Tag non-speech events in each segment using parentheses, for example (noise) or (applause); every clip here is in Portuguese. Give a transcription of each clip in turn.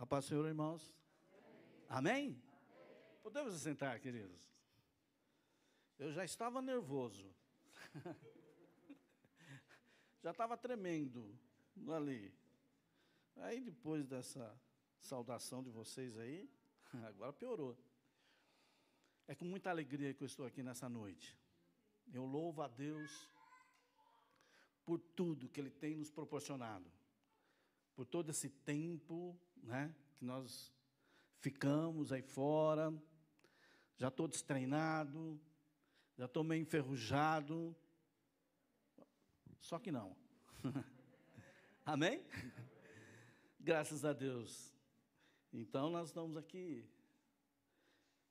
A paz do Senhor, irmãos. Amém? Amém? Podemos sentar, queridos? Eu já estava nervoso. (laughs) já estava tremendo ali. Aí depois dessa saudação de vocês aí, (laughs) agora piorou. É com muita alegria que eu estou aqui nessa noite. Eu louvo a Deus por tudo que Ele tem nos proporcionado, por todo esse tempo, né, que nós ficamos aí fora. Já estou destreinado, já estou meio enferrujado. Só que não. (laughs) Amém? Graças a Deus. Então nós estamos aqui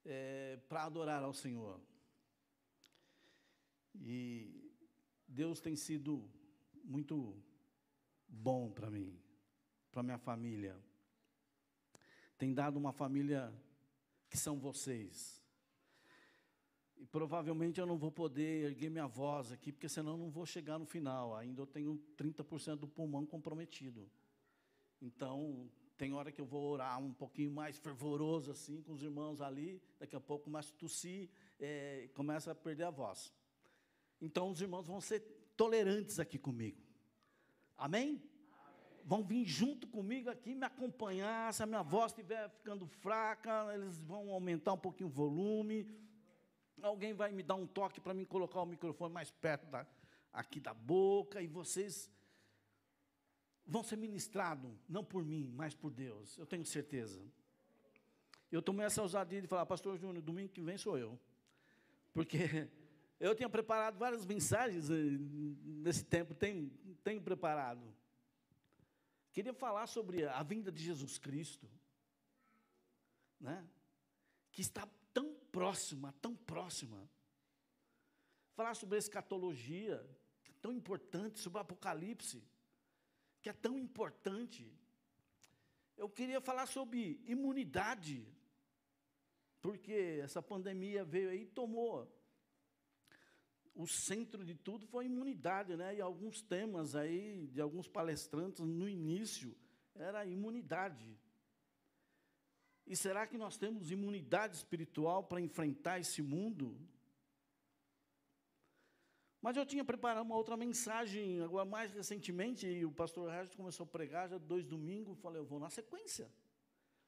é, para adorar ao Senhor. E Deus tem sido muito bom para mim, para minha família. Tem dado uma família que são vocês. E provavelmente eu não vou poder erguer minha voz aqui, porque senão eu não vou chegar no final. Ainda eu tenho 30% do pulmão comprometido. Então, tem hora que eu vou orar um pouquinho mais fervoroso assim com os irmãos ali, daqui a pouco começa a tossir, é, começa a perder a voz. Então os irmãos vão ser tolerantes aqui comigo. Amém? Vão vir junto comigo aqui me acompanhar. Se a minha voz estiver ficando fraca, eles vão aumentar um pouquinho o volume. Alguém vai me dar um toque para mim colocar o microfone mais perto da, aqui da boca. E vocês vão ser ministrados, não por mim, mas por Deus. Eu tenho certeza. Eu tomei essa ousadia de falar, Pastor Júnior, domingo que vem sou eu. Porque (laughs) eu tinha preparado várias mensagens eh, nesse tempo, tenho, tenho preparado. Queria falar sobre a vinda de Jesus Cristo, né? que está tão próxima, tão próxima. Falar sobre a escatologia, que é tão importante, sobre o Apocalipse, que é tão importante. Eu queria falar sobre imunidade, porque essa pandemia veio aí e tomou o centro de tudo foi imunidade, né? E alguns temas aí de alguns palestrantes no início era imunidade. E será que nós temos imunidade espiritual para enfrentar esse mundo? Mas eu tinha preparado uma outra mensagem, agora mais recentemente, e o pastor Regis começou a pregar já dois domingos, falei, eu vou na sequência,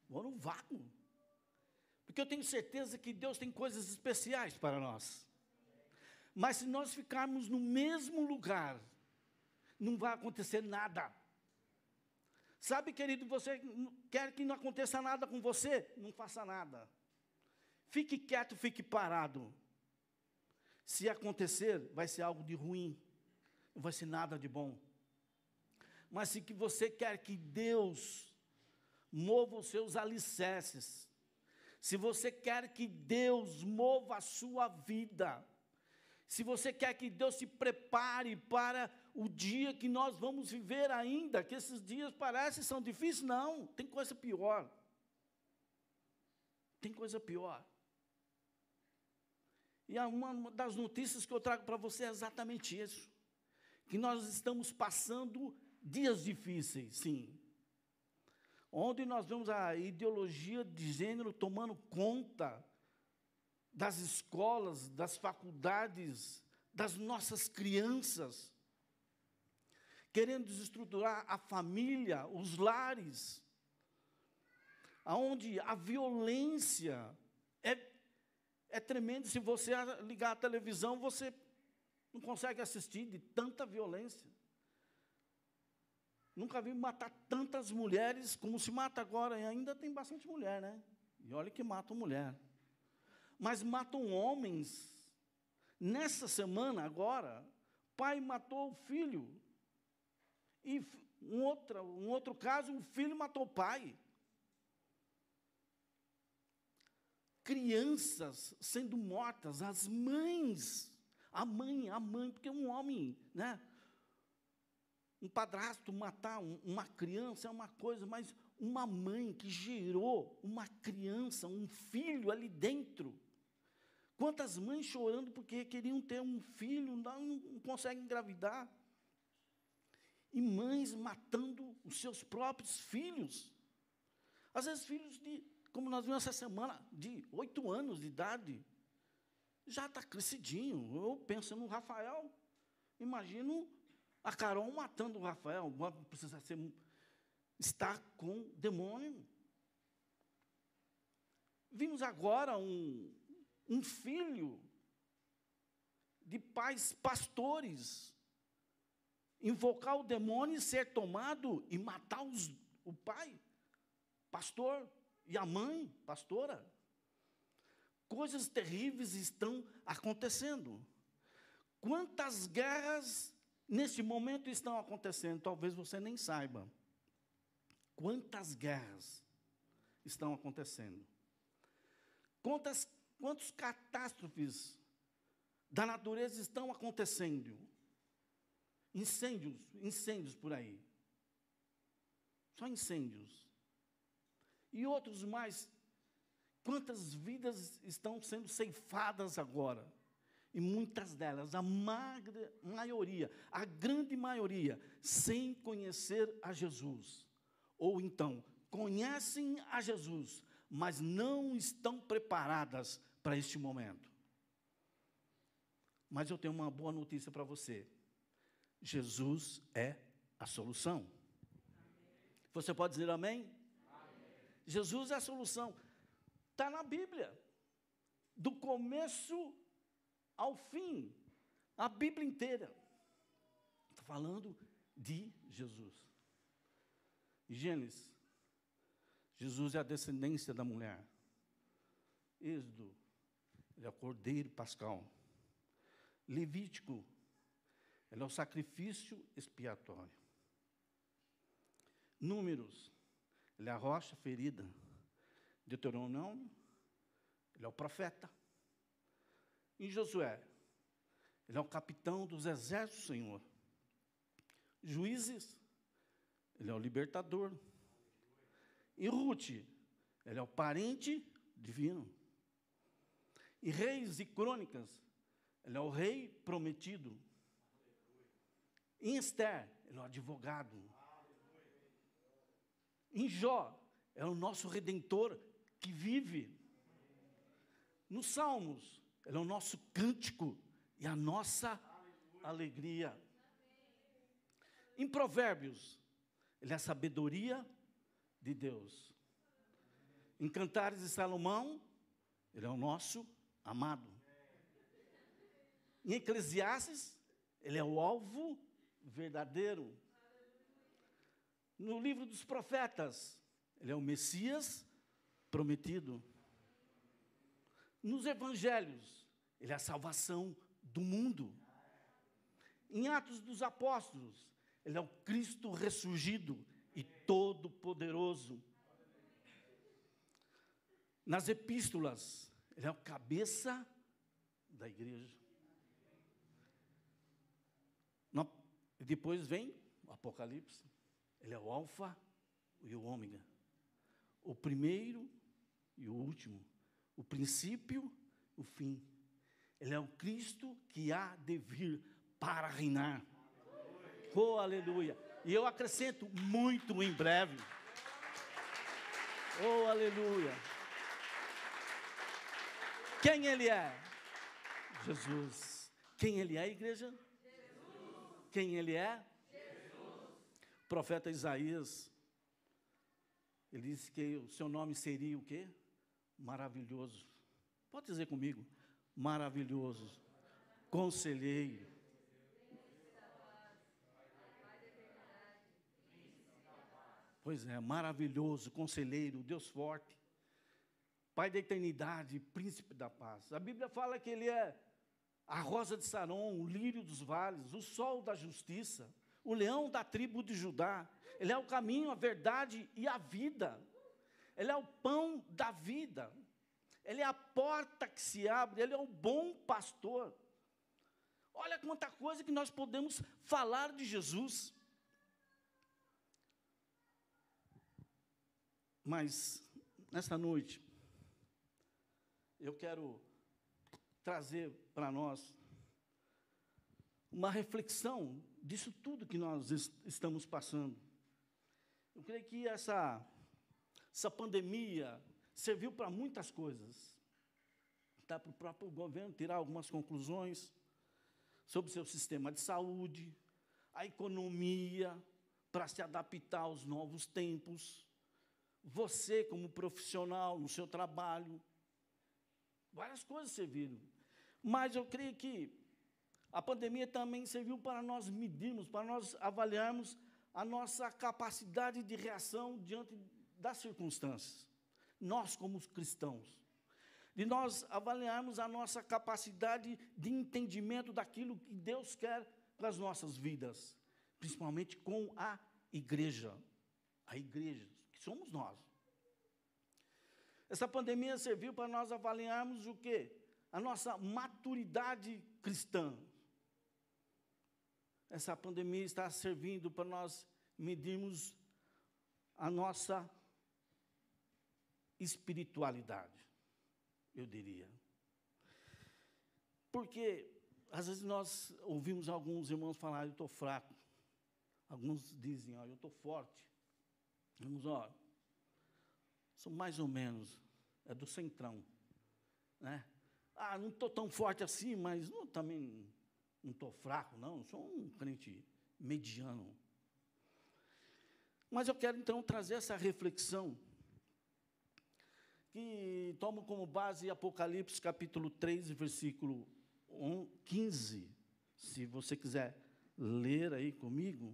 vou no vácuo. Porque eu tenho certeza que Deus tem coisas especiais para nós. Mas se nós ficarmos no mesmo lugar, não vai acontecer nada. Sabe, querido, você quer que não aconteça nada com você? Não faça nada. Fique quieto, fique parado. Se acontecer, vai ser algo de ruim, não vai ser nada de bom. Mas se que você quer que Deus mova os seus alicerces, se você quer que Deus mova a sua vida, se você quer que Deus se prepare para o dia que nós vamos viver ainda, que esses dias parecem são difíceis, não, tem coisa pior. Tem coisa pior. E uma das notícias que eu trago para você é exatamente isso. Que nós estamos passando dias difíceis, sim. Onde nós vemos a ideologia de gênero tomando conta das escolas, das faculdades, das nossas crianças, querendo desestruturar a família, os lares, aonde a violência é, é tremenda. Se você ligar a televisão, você não consegue assistir de tanta violência. Nunca vi matar tantas mulheres como se mata agora, e ainda tem bastante mulher, né? E olha que matam mulher mas matam homens. Nessa semana, agora, pai matou o filho. E um outro, um outro caso, o filho matou o pai. Crianças sendo mortas, as mães, a mãe, a mãe, porque um homem, né? Um padrasto matar uma criança é uma coisa, mas uma mãe que gerou uma criança, um filho ali dentro, Quantas mães chorando porque queriam ter um filho, não, não conseguem engravidar. E mães matando os seus próprios filhos. Às vezes, filhos de, como nós vimos essa semana, de oito anos de idade, já está crescidinho. Eu penso no Rafael, imagino a Carol matando o Rafael, precisa ser, estar com demônio. Vimos agora um, um filho de pais pastores invocar o demônio e ser tomado e matar os, o pai, pastor, e a mãe, pastora. Coisas terríveis estão acontecendo. Quantas guerras nesse momento estão acontecendo? Talvez você nem saiba. Quantas guerras estão acontecendo? Quantas, quantos catástrofes da natureza estão acontecendo? Incêndios, incêndios por aí. Só incêndios. E outros mais. Quantas vidas estão sendo ceifadas agora? E muitas delas, a magra, maioria, a grande maioria, sem conhecer a Jesus. Ou então, conhecem a Jesus, mas não estão preparadas para este momento. Mas eu tenho uma boa notícia para você. Jesus é a solução. Você pode dizer amém? amém. Jesus é a solução. Está na Bíblia. Do começo ao fim. A Bíblia inteira. Está falando de Jesus. Gênesis. Jesus é a descendência da mulher. Êxodo. Ele é o cordeiro pascal. Levítico ele é o sacrifício expiatório. Números, ele é a rocha ferida. Deuteronômio, ele é o profeta. Em Josué, ele é o capitão dos exércitos Senhor. Juízes, ele é o libertador. E Ruth, ele é o parente divino. E reis e crônicas, ele é o rei prometido. Em Esther, ele é o advogado. Em Jó, é o nosso redentor que vive. Nos Salmos, ele é o nosso cântico e a nossa alegria. Em Provérbios, ele é a sabedoria de Deus. Em Cantares de Salomão, ele é o nosso amado. Em Eclesiastes, ele é o alvo verdadeiro. No livro dos profetas, ele é o Messias prometido. Nos evangelhos, ele é a salvação do mundo. Em Atos dos Apóstolos, ele é o Cristo ressurgido e todo-poderoso. Nas epístolas, ele é o cabeça da igreja. E depois vem o Apocalipse. Ele é o Alfa e o Ômega. O primeiro e o último. O princípio e o fim. Ele é o Cristo que há de vir para reinar. Oh, aleluia. E eu acrescento muito em breve. Oh, aleluia. Quem ele é? Jesus. Quem ele é, igreja? quem ele é? Jesus. O profeta Isaías, ele disse que o seu nome seria o quê? Maravilhoso. Pode dizer comigo? Maravilhoso. Conselheiro. Pois é, maravilhoso, conselheiro, Deus forte, Pai da eternidade, príncipe da paz. A Bíblia fala que ele é a rosa de Saron, o lírio dos vales, o sol da justiça, o leão da tribo de Judá. Ele é o caminho, a verdade e a vida. Ele é o pão da vida. Ele é a porta que se abre, ele é o bom pastor. Olha quanta coisa que nós podemos falar de Jesus. Mas, nesta noite, eu quero trazer para nós uma reflexão disso tudo que nós estamos passando. Eu creio que essa essa pandemia serviu para muitas coisas. Dá para o próprio governo tirar algumas conclusões sobre o seu sistema de saúde, a economia, para se adaptar aos novos tempos. Você, como profissional, no seu trabalho. Várias coisas serviram. Mas eu creio que a pandemia também serviu para nós medirmos, para nós avaliarmos a nossa capacidade de reação diante das circunstâncias. Nós, como cristãos. De nós avaliarmos a nossa capacidade de entendimento daquilo que Deus quer para as nossas vidas, principalmente com a igreja. A igreja, que somos nós. Essa pandemia serviu para nós avaliarmos o quê? A nossa maturidade cristã. Essa pandemia está servindo para nós medirmos a nossa espiritualidade, eu diria. Porque, às vezes, nós ouvimos alguns irmãos falar, eu estou fraco. Alguns dizem, ó, eu estou forte. Vamos, ó, são mais ou menos, é do centrão. Né? Ah, não estou tão forte assim, mas não, também não estou fraco, não, sou um crente mediano. Mas eu quero então trazer essa reflexão, que tomo como base Apocalipse capítulo 3, versículo 15. Se você quiser ler aí comigo.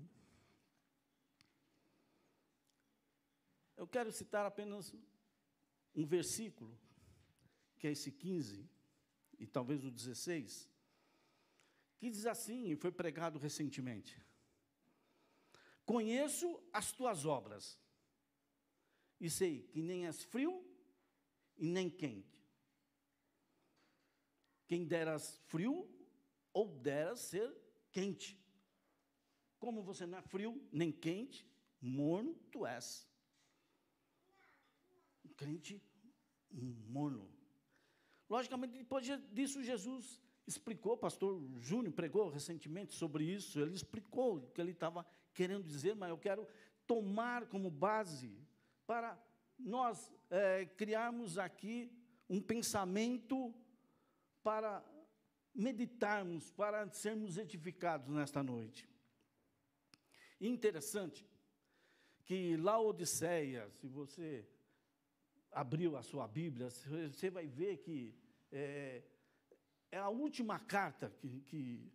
Eu quero citar apenas um versículo, que é esse 15, e talvez o 16 que diz assim, e foi pregado recentemente: Conheço as tuas obras, e sei que nem és frio e nem quente. Quem deras frio, ou deras ser quente. Como você não é frio nem quente, morno tu és. Crente morno. Logicamente, depois disso, Jesus explicou, o pastor Júnior pregou recentemente sobre isso, ele explicou o que ele estava querendo dizer, mas eu quero tomar como base para nós é, criarmos aqui um pensamento para meditarmos, para sermos edificados nesta noite. Interessante que Laodiceia, se você abriu a sua Bíblia, você vai ver que é, é a última carta que, que,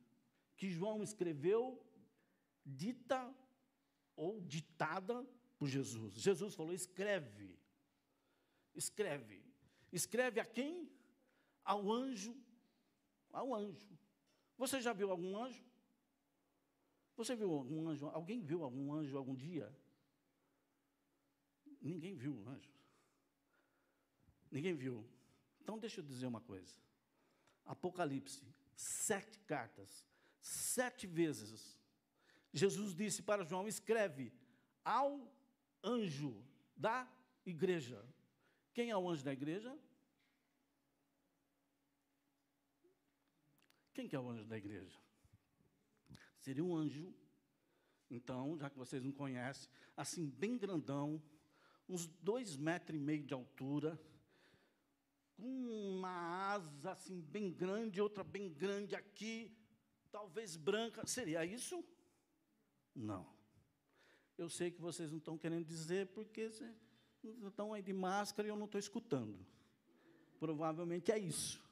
que João escreveu, dita ou ditada por Jesus. Jesus falou: escreve, escreve. Escreve a quem? Ao anjo, ao anjo. Você já viu algum anjo? Você viu algum anjo? Alguém viu algum anjo algum dia? Ninguém viu um anjo. Ninguém viu. Então deixa eu dizer uma coisa. Apocalipse, sete cartas, sete vezes. Jesus disse para João: escreve ao anjo da igreja. Quem é o anjo da igreja? Quem que é o anjo da igreja? Seria um anjo, então, já que vocês não conhecem, assim, bem grandão, uns dois metros e meio de altura, com uma asa assim bem grande, outra bem grande aqui, talvez branca. Seria isso? Não. Eu sei que vocês não estão querendo dizer porque estão aí de máscara e eu não estou escutando. Provavelmente é isso.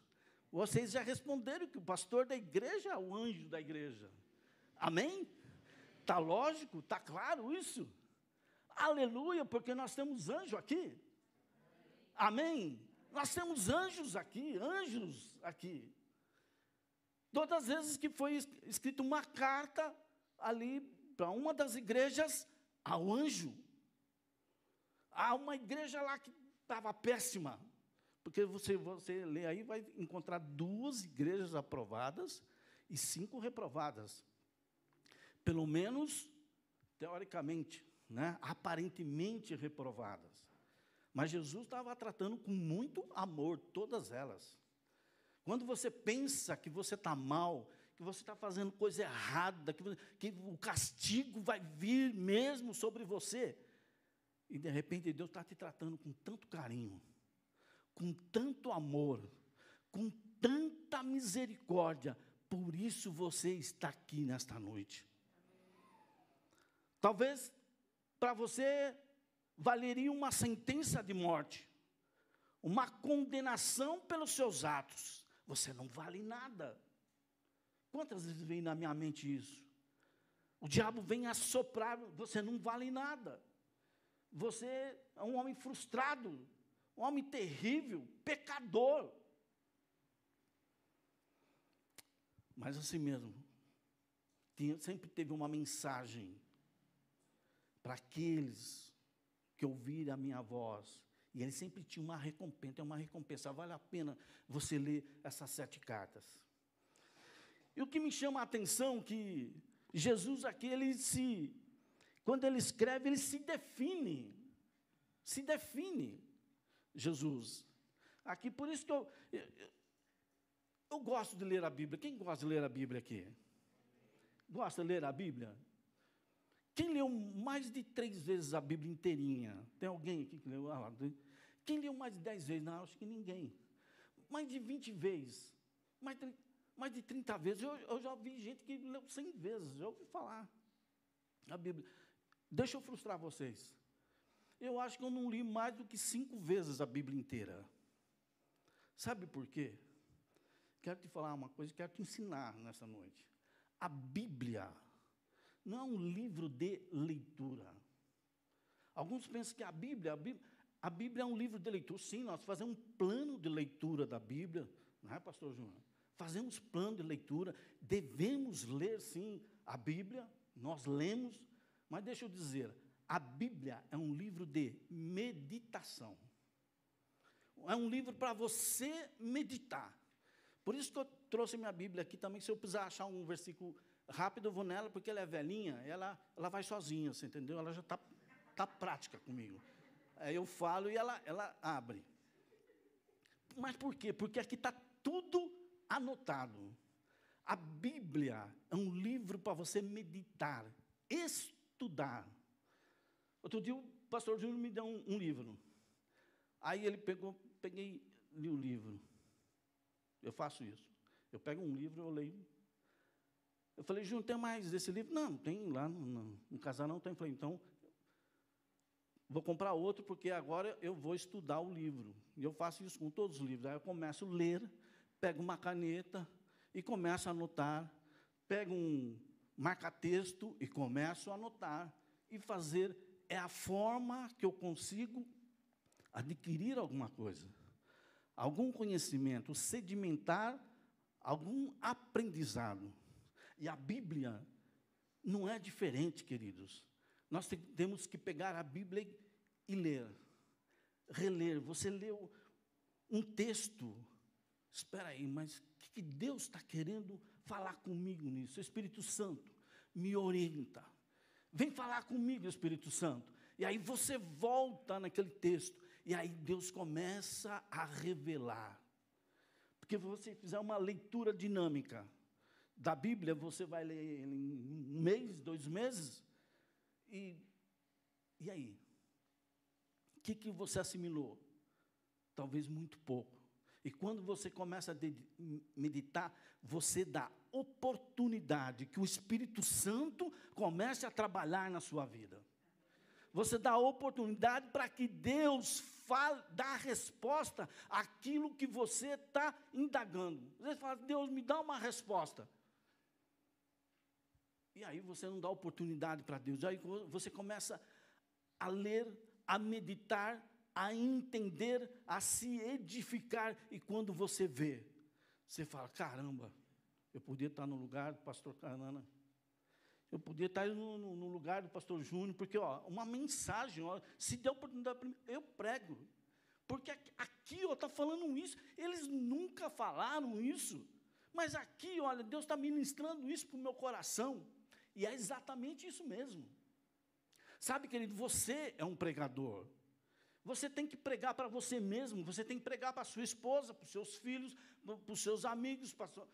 Vocês já responderam que o pastor da igreja é o anjo da igreja. Amém? Está lógico? Está claro isso? Aleluia, porque nós temos anjo aqui. Amém? Nós temos anjos aqui, anjos aqui. Todas as vezes que foi escrita uma carta ali para uma das igrejas ao anjo. Há uma igreja lá que estava péssima. Porque você, você lê aí, vai encontrar duas igrejas aprovadas e cinco reprovadas. Pelo menos, teoricamente, né? aparentemente reprovadas. Mas Jesus estava tratando com muito amor todas elas. Quando você pensa que você está mal, que você está fazendo coisa errada, que, que, o castigo vai vir mesmo sobre você, E de repente Deus está te tratando com tanto carinho, com tanto amor, com tanta misericórdia. Por isso você está aqui nesta noite. Talvez para você valeria uma sentença de morte, uma condenação pelos seus atos. Você não vale nada. Quantas vezes vem na minha mente isso? O diabo vem assoprar, você não vale nada. Você é um homem frustrado, um homem terrível, pecador. Mas assim mesmo, tinha, sempre teve uma mensagem para aqueles que ouvirem a minha voz. E ele sempre tinha uma recompensa, é uma recompensa, vale a pena você ler essas sete cartas. E o que me chama a atenção que Jesus aqui, ele se, quando ele escreve, ele se define, se define, Jesus. Aqui, por isso que eu, eu, eu gosto de ler a Bíblia. Quem gosta de ler a Bíblia aqui? Gosta de ler a Bíblia? Quem leu mais de três vezes a Bíblia inteirinha? Tem alguém aqui que leu? Ah, quem leu mais de dez vezes? Não, acho que ninguém. Mais de vinte vezes. Mais de, mais de 30 vezes. Eu, eu já vi gente que leu cem vezes. Já ouvi falar a Bíblia. Deixa eu frustrar vocês. Eu acho que eu não li mais do que cinco vezes a Bíblia inteira. Sabe por quê? Quero te falar uma coisa, quero te ensinar nessa noite. A Bíblia não é um livro de leitura. Alguns pensam que a Bíblia, a Bíblia, a Bíblia é um livro de leitura. Sim, nós fazemos um plano de leitura da Bíblia, não é, pastor Júnior? Fazemos plano de leitura, devemos ler, sim, a Bíblia, nós lemos, mas deixa eu dizer, a Bíblia é um livro de meditação. É um livro para você meditar. Por isso que eu trouxe minha Bíblia aqui também, se eu precisar achar um versículo rápido vou nela, porque ela é velhinha, ela, ela vai sozinha, você entendeu? Ela já está tá prática comigo. Aí eu falo e ela, ela abre. Mas por quê? Porque aqui está tudo anotado. A Bíblia é um livro para você meditar, estudar. Outro dia o pastor Júnior me deu um, um livro. Aí ele pegou, peguei, li o livro. Eu faço isso. Eu pego um livro, eu leio eu falei, Júnior, tem mais desse livro? Não, tem lá no, no, no casal não tem. Eu falei, então, vou comprar outro, porque agora eu vou estudar o livro. E eu faço isso com todos os livros. Aí eu começo a ler, pego uma caneta e começo a anotar. Pego um marca-texto e começo a anotar. E fazer é a forma que eu consigo adquirir alguma coisa. Algum conhecimento, sedimentar algum aprendizado. E a Bíblia não é diferente, queridos. Nós temos que pegar a Bíblia e ler, reler. Você leu um texto, espera aí, mas o que Deus está querendo falar comigo nisso? O Espírito Santo me orienta. Vem falar comigo, Espírito Santo. E aí você volta naquele texto, e aí Deus começa a revelar. Porque se você fizer uma leitura dinâmica, da Bíblia, você vai ler em um mês, dois meses, e, e aí? O que, que você assimilou? Talvez muito pouco. E quando você começa a meditar, você dá oportunidade que o Espírito Santo comece a trabalhar na sua vida. Você dá oportunidade para que Deus fale, dá resposta àquilo que você está indagando. Você fala, Deus, me dá uma resposta. E aí você não dá oportunidade para Deus. Aí você começa a ler, a meditar, a entender, a se edificar. E quando você vê, você fala: caramba, eu podia estar no lugar do pastor Canana. Eu podia estar no, no, no lugar do pastor Júnior, porque ó, uma mensagem, ó, se der oportunidade para mim, eu prego. Porque aqui está falando isso, eles nunca falaram isso. Mas aqui, olha, Deus está ministrando isso para o meu coração. E é exatamente isso mesmo. Sabe, querido, você é um pregador. Você tem que pregar para você mesmo, você tem que pregar para sua esposa, para os seus filhos, para os seus amigos, sua...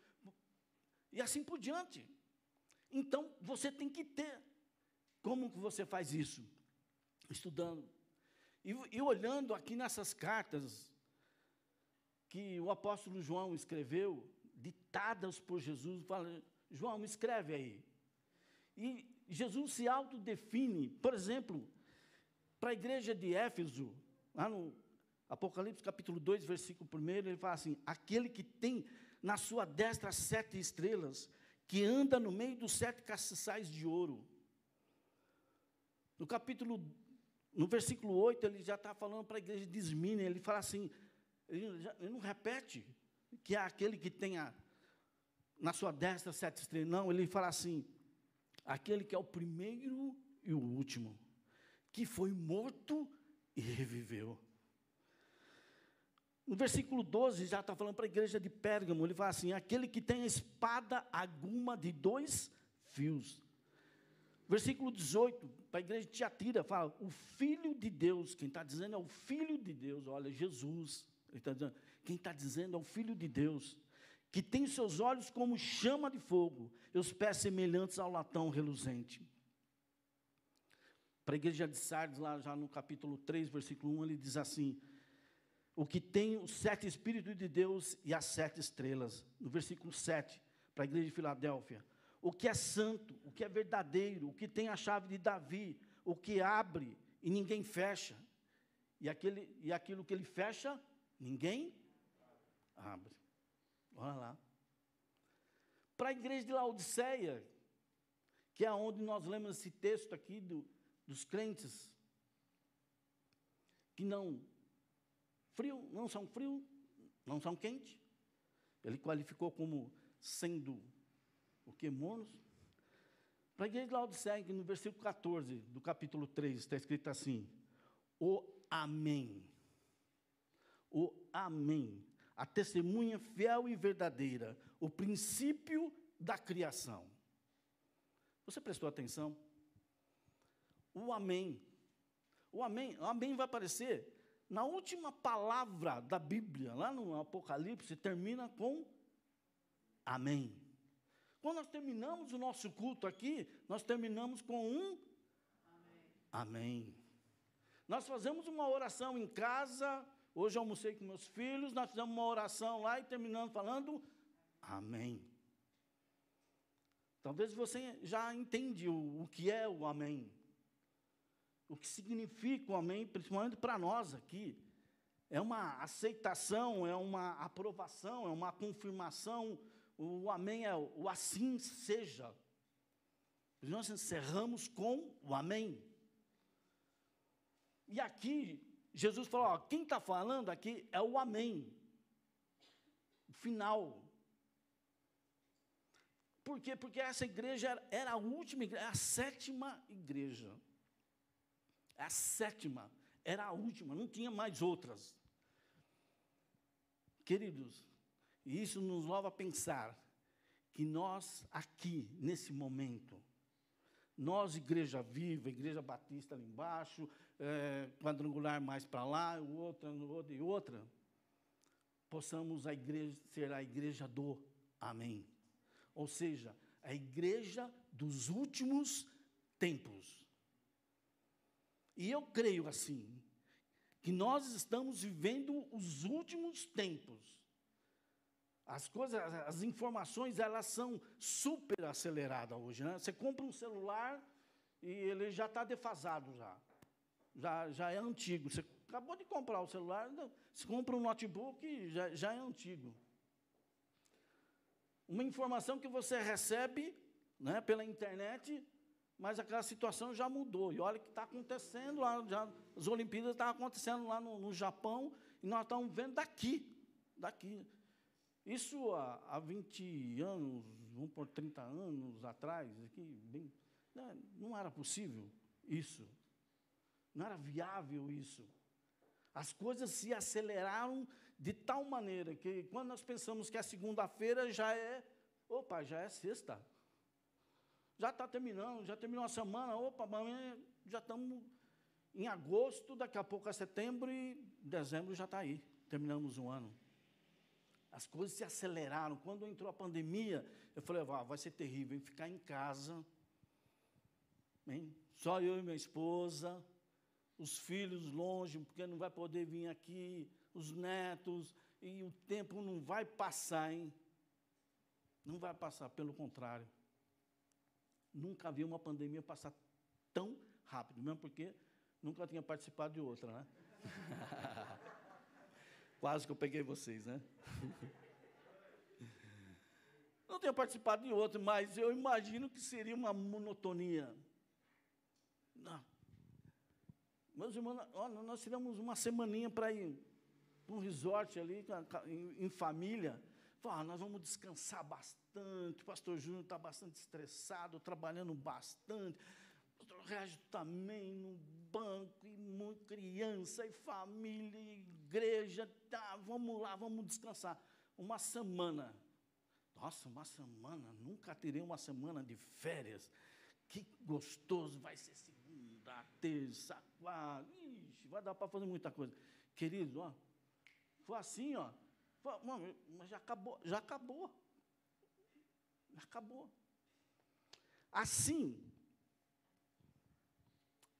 e assim por diante. Então, você tem que ter. Como que você faz isso? Estudando E, e olhando aqui nessas cartas que o apóstolo João escreveu, ditadas por Jesus, fala, João, escreve aí. E Jesus se autodefine, por exemplo, para a igreja de Éfeso, lá no Apocalipse capítulo 2, versículo 1, ele fala assim: aquele que tem na sua destra sete estrelas, que anda no meio dos sete castiçais de ouro. No capítulo, no versículo 8, ele já está falando para a igreja de Esmina, ele fala assim, ele, já, ele, não repete que é aquele que tem a, na sua destra sete estrelas, não, ele fala assim, aquele que é o primeiro e o último, que foi morto e reviveu. No versículo 12, já está falando para a igreja de Pérgamo, ele fala assim: aquele que tem a espada alguma de dois fios. Versículo 18, para a igreja de Tiatira, fala: o Filho de Deus, quem está dizendo é o Filho de Deus, olha, Jesus. Ele está dizendo, quem está dizendo é o Filho de Deus, que tem seus olhos como chama de fogo, e os pés semelhantes ao latão reluzente. Para a igreja de Sardes, lá já no capítulo 3, versículo 1, ele diz assim: o que tem os sete Espíritos de Deus e as sete estrelas. No versículo 7, para a igreja de Filadélfia. O que é santo, o que é verdadeiro, o que tem a chave de Davi, o que abre e ninguém fecha. E, aquele, e aquilo que ele fecha, ninguém abre. Olha lá. Para a igreja de Laodiceia, que é onde nós lemos esse texto aqui do, dos crentes, que não frio, não são frio, não são quente. Ele qualificou como sendo o que mornos. Para a igreja de Laodiceia, no versículo 14 do capítulo 3, está escrito assim: O Amém. O Amém. A testemunha fiel e verdadeira, o princípio da criação. Você prestou atenção? O Amém. O Amém, o Amém vai aparecer na última palavra da Bíblia, lá no Apocalipse, termina com Amém. Quando nós terminamos o nosso culto aqui, nós terminamos com um Amém. Amém. Nós fazemos uma oração em casa. Hoje eu almocei com meus filhos, nós fizemos uma oração lá e terminamos falando Amém. Talvez você já entende o, o que é o Amém o que significa o amém, principalmente para nós aqui. É uma aceitação, é uma aprovação, é uma confirmação. O amém é o assim seja. Nós encerramos com o amém. E aqui, Jesus falou: ó, quem está falando aqui é o amém. O final. Por quê? Porque essa igreja era, a última igreja, a sétima igreja. A sétima era a última, não tinha mais outras. Queridos, isso nos leva a pensar que nós aqui, nesse momento, nós, Igreja Viva, Igreja Batista ali embaixo, é, quadrangular mais para lá, outra, outra e outra, possamos a igreja, ser a igreja do Amém. Ou seja, a igreja dos últimos tempos. E eu creio assim, que nós estamos vivendo os últimos tempos. As coisas, as informações, elas são super aceleradas hoje, né? Você compra um celular e ele já está defasado já. já. Já é antigo. Você acabou de comprar o celular, você compra um notebook, já, já é antigo. Uma informação que você recebe né, pela internet, mas aquela situação já mudou. E olha o que está acontecendo lá, já, as Olimpíadas estavam acontecendo lá no, no, Japão, e nós estamos vendo daqui, daqui. Isso há, há 20 anos, vamos por 30 anos atrás, aqui, bem, né, não era possível isso. Não era viável isso. As coisas se aceleraram de tal maneira que quando nós pensamos que a segunda-feira já é, opa, já é sexta. Já está terminando, já terminou a semana, opa, amanhã já estamos em agosto, daqui a pouco é setembro e dezembro já está aí. Terminamos um ano. As coisas se aceleraram. Quando entrou a pandemia, eu falei, ah, vai ser terrível, ficar em casa. Hein? Só eu e minha esposa. os filhos longe, porque não vai poder vir aqui, os netos, e o tempo não vai passar, hein? Não vai passar, pelo contrário. Nunca vi uma pandemia passar tão rápido, mesmo porque nunca tinha participado de outra, né? (laughs) Quase que eu peguei vocês, né? (laughs) Não tenho participado de outro, mas eu imagino que seria uma monotonia. Não. Meus irmãos, nós tivemos uma semaninha para ir para um resort ali, em, família. Ah, nós vamos descansar bastante. O pastor Júnior está bastante estressado, trabalhando bastante. Também no banco, e muito criança, e família, e igreja. Tá, vamos lá, vamos descansar. Uma semana. Nossa, uma semana, nunca terei uma semana de férias. Que gostoso vai ser segunda, terça, quarta. Ixi, vai dar para fazer muita coisa. Querido, ó, foi assim, ó. Foi, mas já acabou, já acabou. Já acabou. Assim,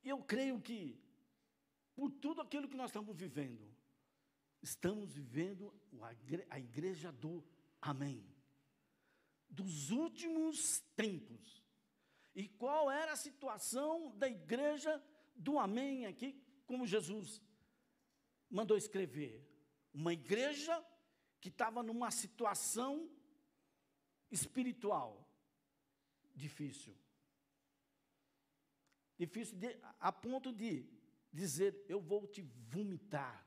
eu creio que, por tudo aquilo que nós estamos vivendo, estamos vivendo a igreja do Amém dos últimos tempos. E qual era a situação da igreja do Amém aqui, como Jesus mandou escrever? Uma igreja que estava numa situação espiritual difícil. Difícil de, a ponto de dizer: Eu vou te vomitar,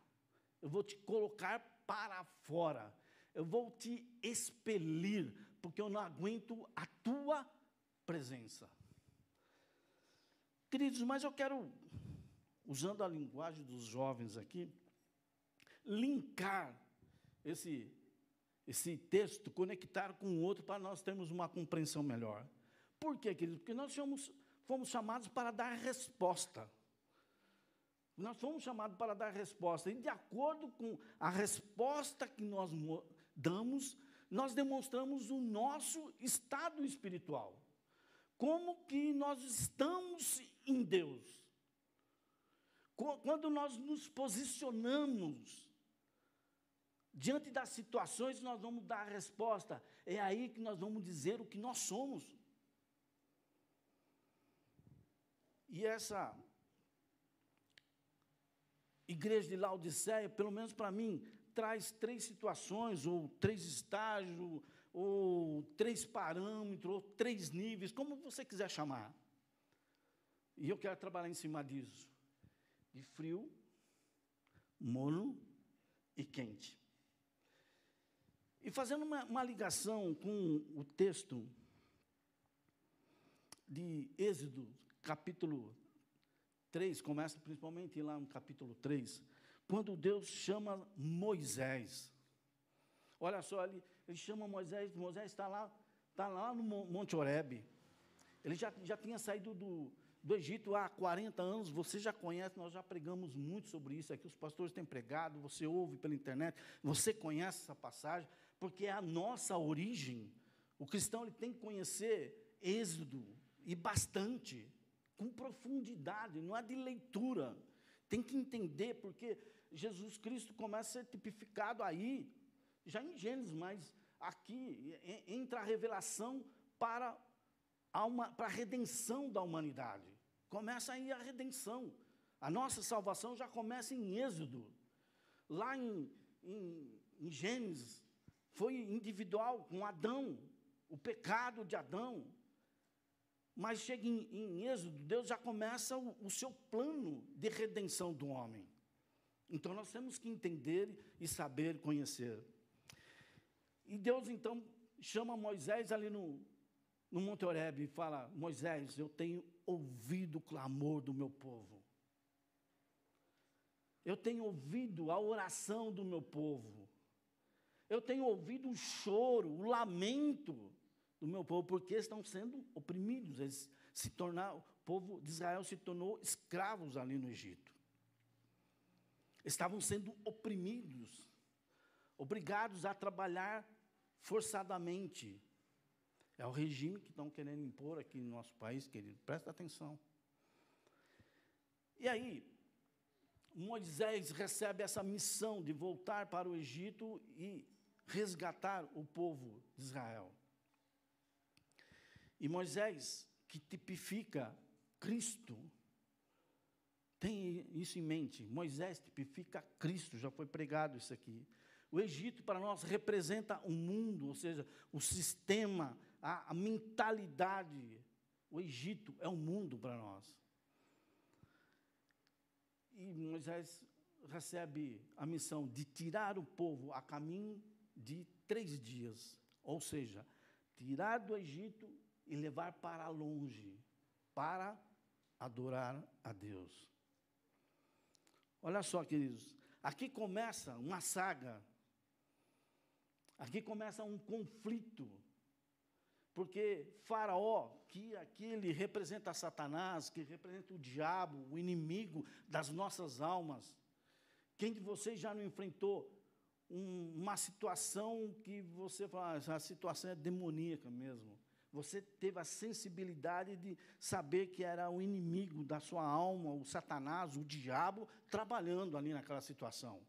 eu vou te colocar para fora, eu vou te expelir, porque eu não aguento a tua presença. Queridos, mas eu quero, usando a linguagem dos jovens aqui, linkar esse, esse texto, conectar com o outro, para nós termos uma compreensão melhor. Por quê, queridos? Porque nós fomos, fomos chamados para dar resposta. Nós fomos chamados para dar resposta. E de acordo com a resposta que nós damos, nós demonstramos o nosso estado espiritual. Como que nós estamos em Deus. Quando nós nos posicionamos diante das situações, nós vamos dar a resposta. É aí que nós vamos dizer o que nós somos. E essa igreja de Laodiceia, pelo menos para mim, traz três situações, ou três estágios, ou três parâmetros, ou três níveis, como você quiser chamar. E eu quero trabalhar em cima disso. De frio, mono e quente. E fazendo uma, uma ligação com o texto de Êxodo, capítulo 3, começa principalmente lá no capítulo 3, quando Deus chama Moisés. Olha só, ele, ele chama Moisés, Moisés está lá, está lá no Monte Oreb. Ele já, já tinha saído do, do Egito há 40 anos, você já conhece, nós já pregamos muito sobre isso aqui, os pastores têm pregado, você ouve pela internet, você conhece essa passagem, porque é a nossa origem. O cristão ele tem que conhecer Êxodo, e bastante, com profundidade, não é de leitura. Tem que entender, porque Jesus Cristo começa a ser tipificado aí, já em Gênesis, mas aqui entra a revelação para a, uma, para a redenção da humanidade. Começa aí a redenção. A nossa salvação já começa em Êxodo. Lá em, em, em Gênesis, foi individual com Adão, o pecado de Adão. Mas chega em, em Êxodo, Deus já começa o, o seu plano de redenção do homem. Então nós temos que entender e saber conhecer. E Deus então chama Moisés ali no, no Monte Oreb e fala: Moisés, eu tenho ouvido o clamor do meu povo. Eu tenho ouvido a oração do meu povo. Eu tenho ouvido o choro, o lamento do meu povo, porque estão sendo oprimidos. Eles se o povo de Israel se tornou escravos ali no Egito estavam sendo oprimidos, obrigados a trabalhar forçadamente. É o regime que estão querendo impor aqui no nosso país, querido, presta atenção. E aí, Moisés recebe essa missão de voltar para o Egito e resgatar o povo de Israel. E Moisés, que tipifica Cristo, tem isso em mente. Moisés tipifica Cristo, já foi pregado isso aqui. O Egito para nós representa o mundo, ou seja, o sistema, a, a mentalidade. O Egito é o mundo para nós. E Moisés recebe a missão de tirar o povo a caminho de três dias, ou seja, tirar do Egito e levar para longe, para adorar a Deus. Olha só, queridos, aqui começa uma saga, aqui começa um conflito, porque Faraó, que aqui ele representa Satanás, que representa o diabo, o inimigo das nossas almas, quem de vocês já não enfrentou um, uma situação que você fala, ah, a situação é demoníaca mesmo? Você teve a sensibilidade de saber que era o inimigo da sua alma, o Satanás, o diabo, trabalhando ali naquela situação.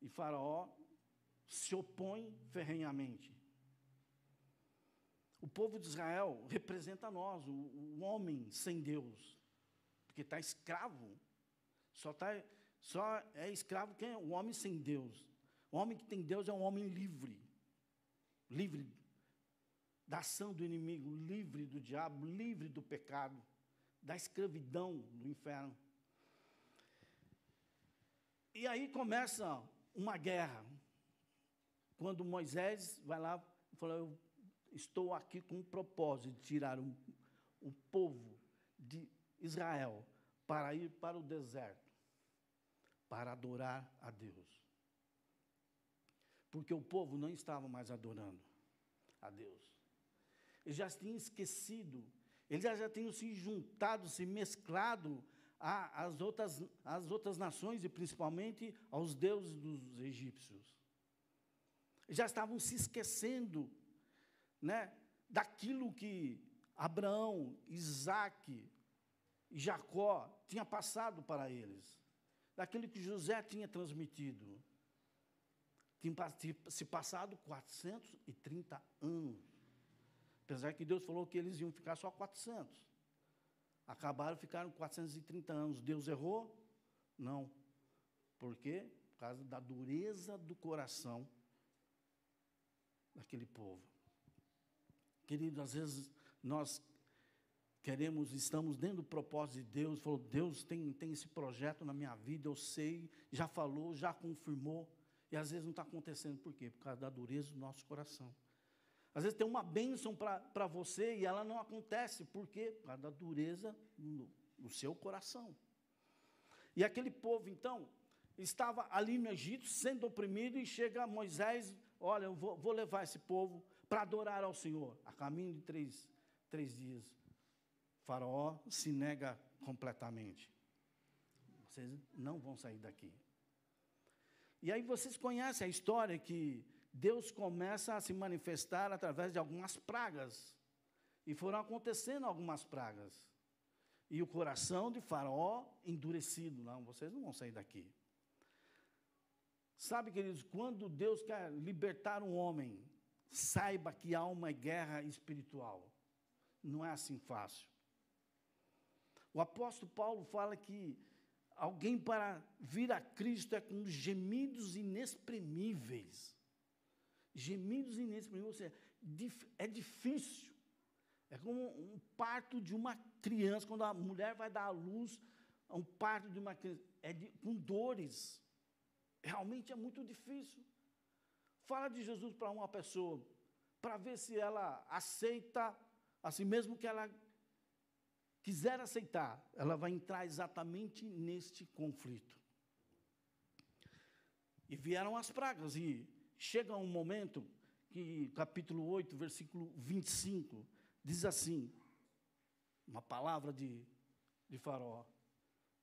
E Faraó se opõe ferrenhamente. O povo de Israel representa nós, o, o homem sem Deus, porque está escravo. Só, tá, só é escravo quem é o homem sem Deus. O homem que tem Deus é um homem livre livre da ação do inimigo, livre do diabo, livre do pecado, da escravidão do inferno. E aí começa uma guerra. Quando Moisés vai lá e fala: Eu estou aqui com um propósito de tirar o, o povo de Israel para ir para o deserto, para adorar a Deus porque o povo não estava mais adorando a Deus. Eles já tinham esquecido, eles já, tinham se juntado, se mesclado às outras, às outras nações e principalmente aos deuses dos egípcios. Já estavam se esquecendo né, daquilo que Abraão, Isaac e Jacó tinham passado para eles, daquilo que José tinha transmitido. Tinha se passado 430 anos. Apesar que Deus falou que eles iam ficar só 400. Acabaram, ficaram 430 anos. Deus errou? Não. Por quê? Por causa da dureza do coração daquele povo. Querido, às vezes nós queremos, estamos dentro do propósito de Deus, falou, Deus tem, tem esse projeto na minha vida, eu sei, já falou, já confirmou. E às vezes não está acontecendo, por quê? Por causa da dureza do nosso coração. Às vezes tem uma bênção para você e ela não acontece, por quê? Por causa da dureza no, no seu coração. E aquele povo, então, estava ali no Egito, sendo oprimido, e chega Moisés, olha, eu vou, vou levar esse povo para adorar ao Senhor, a caminho de três, três dias. faraó se nega completamente. Vocês não vão sair daqui. E aí vocês conhecem a história que Deus começa a se manifestar através de algumas pragas. E foram acontecendo algumas pragas. E o coração de Faraó endurecido. Não, vocês não vão sair daqui. Sabe, queridos, quando Deus quer libertar um homem, saiba que há uma guerra espiritual. Não é assim fácil. O apóstolo Paulo fala que Alguém para vir a Cristo é com gemidos inexprimíveis. Gemidos inexprimíveis, ou seja, é difícil. É como um parto de uma criança, quando a mulher vai dar à luz, um parto de uma criança, é de, com dores. Realmente é muito difícil. Fala de Jesus para uma pessoa, para ver se ela aceita, assim mesmo que ela quiser aceitar, ela vai entrar exatamente neste conflito. E vieram as pragas, e chega um momento que, capítulo 8, versículo 25, diz assim: uma palavra de, de Faraó: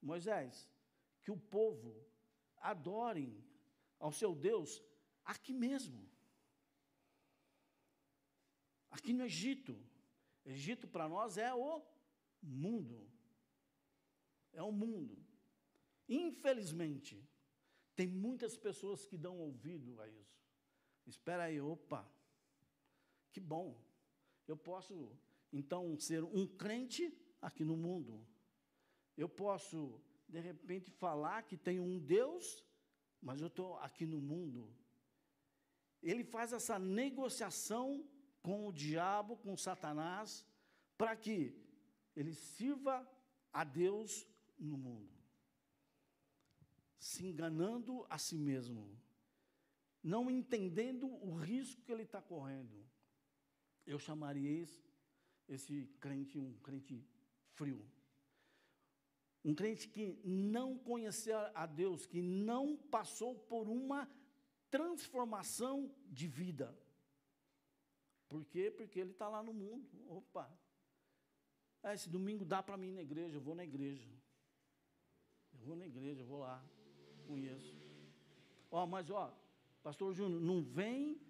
Moisés, que o povo adorem ao seu Deus aqui mesmo, aqui no Egito. Egito para nós é o mundo. é o mundo. Infelizmente, tem muitas pessoas que dão ouvido a isso. Espera aí, opa, que bom. Eu posso, então, ser um crente aqui no mundo. Eu posso, de repente, falar que tem um Deus, mas eu estou aqui no mundo. Ele faz essa negociação com o diabo, com Satanás, para que ele sirva a Deus no mundo se enganando a si mesmo, não entendendo o risco que ele está correndo. Eu chamaria esse, esse crente um crente frio. Um crente que não conheceu a Deus, que não passou por uma transformação de vida. Por quê? Porque ele está lá no mundo. Opa! Ah, esse domingo dá para mim ir na igreja, eu vou na igreja. Eu vou na igreja, eu vou lá conheço. Ó, mas ó, pastor Júnior, não vem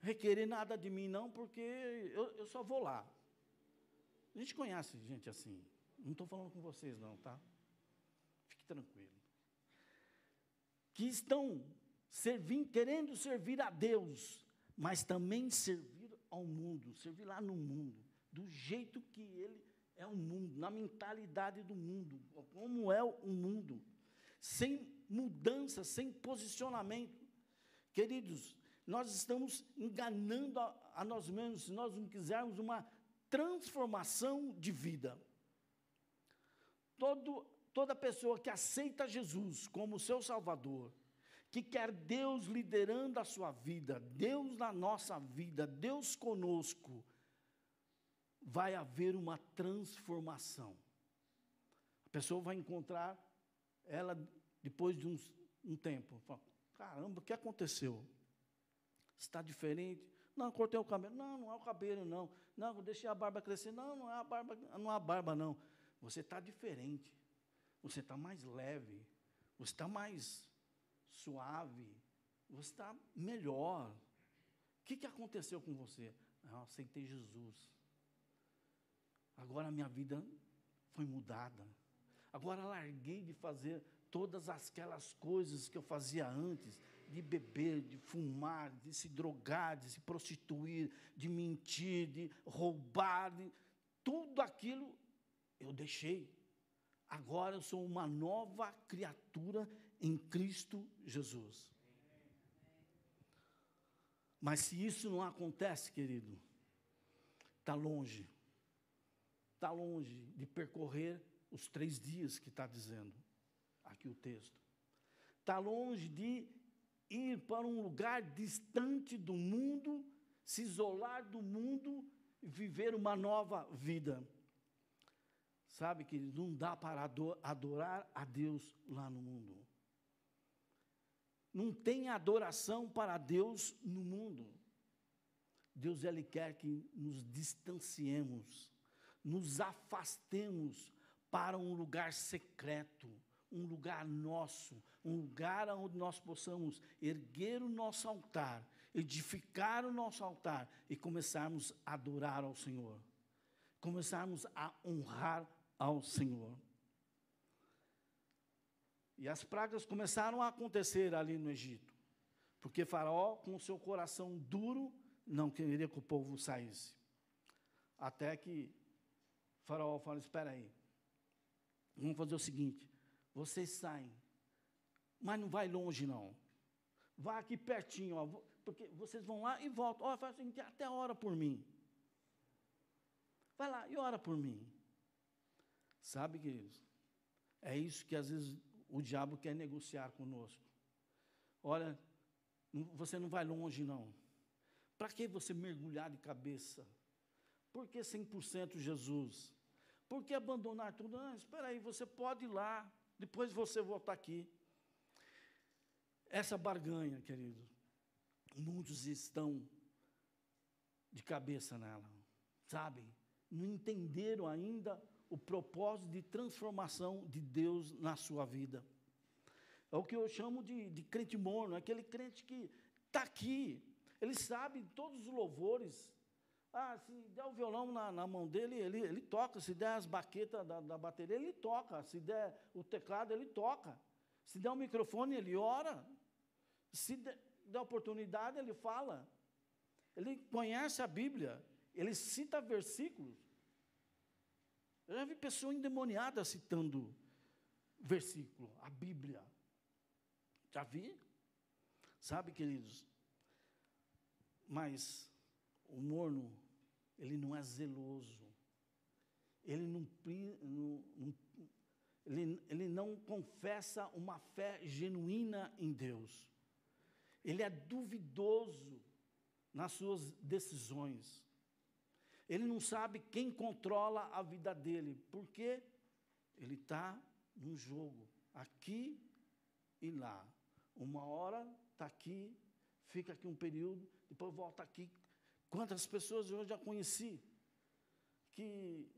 requerer nada de mim, não, porque eu, eu só vou lá. A gente conhece gente assim. Não estou falando com vocês, não, tá? Fique tranquilo. Que estão servindo, querendo servir a Deus, mas também servir ao mundo, servir lá no mundo, do jeito que ele é o mundo, na mentalidade do mundo, como é o mundo sem mudança, sem posicionamento. Queridos, nós estamos enganando a, a nós mesmos se nós não quisermos uma transformação de vida. Todo, toda pessoa que aceita Jesus como seu Salvador, que quer Deus liderando a sua vida, Deus na nossa vida, Deus conosco, vai haver uma transformação. A pessoa vai encontrar ela, depois de um tempo, fala, caramba, o que aconteceu? Está diferente? Não, cortei o cabelo. Não, não é o cabelo, não. Não, deixei a barba crescer. Não, não é a barba, não é a barba, não. Você está diferente. Você está mais leve. Você está mais suave. Você está melhor. O que, que aconteceu com você? Ah, eu aceitei Jesus. Agora a minha vida foi mudada. Agora larguei de fazer todas aquelas coisas que eu fazia antes, de beber, de fumar, de se drogar, de se prostituir, de mentir, de roubar, de, tudo aquilo eu deixei. Agora eu sou uma nova criatura em Cristo Jesus. Mas se isso não acontece, querido, está longe, está longe de percorrer os três dias que está dizendo aqui o texto. Está longe de ir para um lugar distante do mundo, se isolar do mundo e viver uma nova vida. Sabe que não dá para adorar a Deus lá no mundo. Não tem adoração para Deus no mundo. Deus ele quer que nos distanciemos, nos afastemos para um lugar secreto, um lugar nosso, um lugar onde nós possamos erguer o nosso altar, edificar o nosso altar e começarmos a adorar ao Senhor, começarmos a honrar ao Senhor. E as pragas começaram a acontecer ali no Egito, porque Faraó, com seu coração duro, não queria que o povo saísse. Até que Faraó fala: Espera aí, Vamos fazer o seguinte: vocês saem, mas não vai longe não. Vá aqui pertinho, ó, porque vocês vão lá e voltam. Ó, faz o seguinte, até ora por mim. Vai lá e ora por mim. Sabe, queridos? É isso que às vezes o diabo quer negociar conosco. Olha, você não vai longe não. Para que você mergulhar de cabeça? Por que 100% Jesus? Por que abandonar tudo? Não, espera aí, você pode ir lá, depois você voltar aqui. Essa barganha, querido, muitos estão de cabeça nela, sabem? Não entenderam ainda o propósito de transformação de Deus na sua vida. É o que eu chamo de, de crente morno, aquele crente que está aqui, ele sabe todos os louvores, Ah, se der o violão na, na mão dele, ele, ele toca. Se der as baquetas da, da bateria, ele toca. Se der o teclado, ele toca. Se der o microfone, ele ora. Se der, der oportunidade, ele fala. Ele conhece a Bíblia. Ele cita versículos. Eu já vi pessoa endemoniada citando versículo, a Bíblia. Já vi? Sabe, queridos? Mas o morno, ele não é zeloso. Ele não, não, ele, ele não confessa uma fé genuína em Deus. Ele é duvidoso nas suas decisões. Ele não sabe quem controla a vida dele, porque ele está num jogo, aqui e lá. Uma hora está aqui, fica aqui um período, depois volta aqui. Quantas pessoas eu já conheci que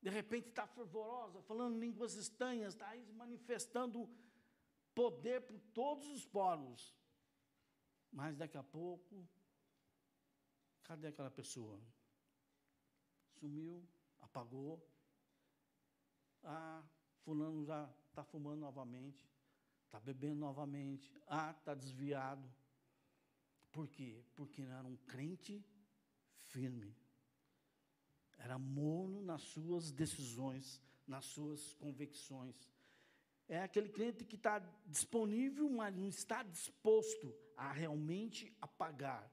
de repente está fervorosa, falando línguas estranhas, está manifestando poder por todos os poros. Mas daqui a pouco, cadê aquela pessoa? Sumiu, apagou. Ah, fulano já está fumando novamente, está bebendo novamente. Ah, está desviado. Por quê? Porque não era um crente firme. Era morno nas suas decisões, nas suas convicções. É aquele crente que está disponível, mas não está disposto a realmente a pagar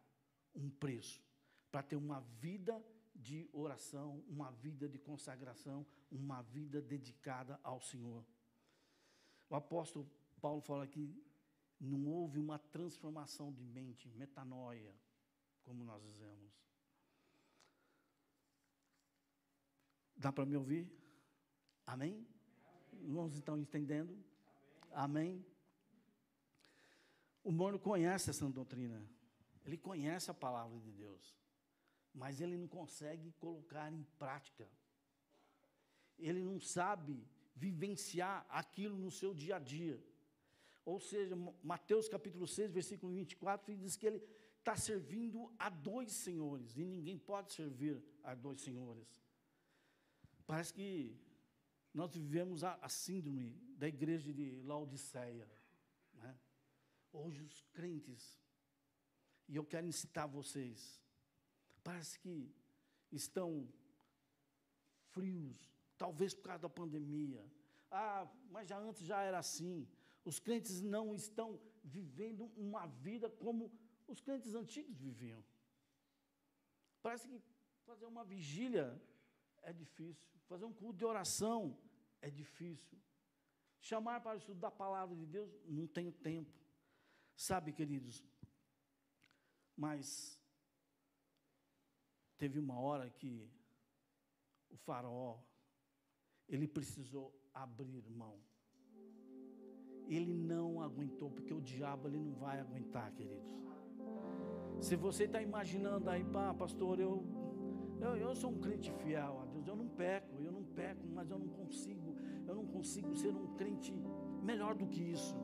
um preço para ter uma vida de oração, uma vida de consagração, uma vida dedicada ao Senhor. O apóstolo Paulo fala que não houve uma transformação de mente, metanoia, como nós dizemos. Dá para me ouvir? Amém? Irmãos estão entendendo? Amém. Amém? O morno conhece essa doutrina. Ele conhece a palavra de Deus. Mas ele não consegue colocar em prática. Ele não sabe vivenciar aquilo no seu dia a dia. Ou seja, Mateus capítulo 6, versículo 24, diz que ele está servindo a dois senhores, e ninguém pode servir a dois senhores. Parece que nós vivemos a, a síndrome da igreja de Laodiceia. Né? Hoje os crentes, e eu quero incitar vocês, parece que estão frios, talvez por causa da pandemia. Ah, mas já antes já era assim. Os crentes não estão vivendo uma vida como os crentes antigos viviam. Parece que fazer uma vigília é difícil, fazer um culto de oração é difícil. Chamar para o estudo da palavra de Deus, não tenho tempo. Sabe, queridos, mas teve uma hora que o faraó, ele precisou abrir mão ele não aguentou, porque o diabo ele não vai aguentar, queridos. Se você está imaginando aí, pá, pastor, eu, eu, eu sou um crente fiel a eu não peco, eu não peco, mas eu não consigo, eu não consigo ser um crente melhor do que isso.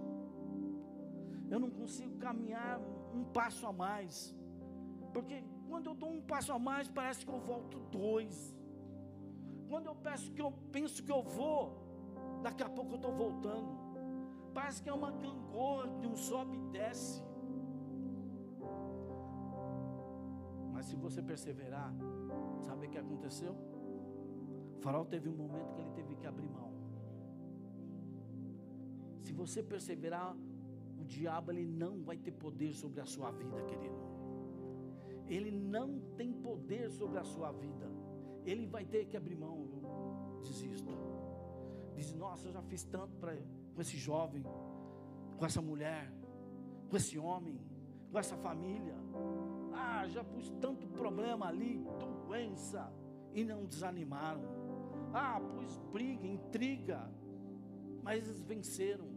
Eu não consigo caminhar um passo a mais, porque quando eu dou um passo a mais, parece que eu volto dois. Quando eu peço que eu penso que eu vou, daqui a pouco eu estou voltando. Parece que é uma gangorra de um sobe e desce. Mas se você perseverar, sabe o que aconteceu? Farol teve um momento que ele teve que abrir mão. Se você perseverar, o diabo ele não vai ter poder sobre a sua vida, querido. Ele não tem poder sobre a sua vida. Ele vai ter que abrir mão. Eu desisto. Diz, nossa, eu já fiz tanto para com esse jovem, com essa mulher, com esse homem, com essa família. Ah, já pus tanto problema ali, doença, e não desanimaram. Ah, pus briga, intriga, mas eles venceram.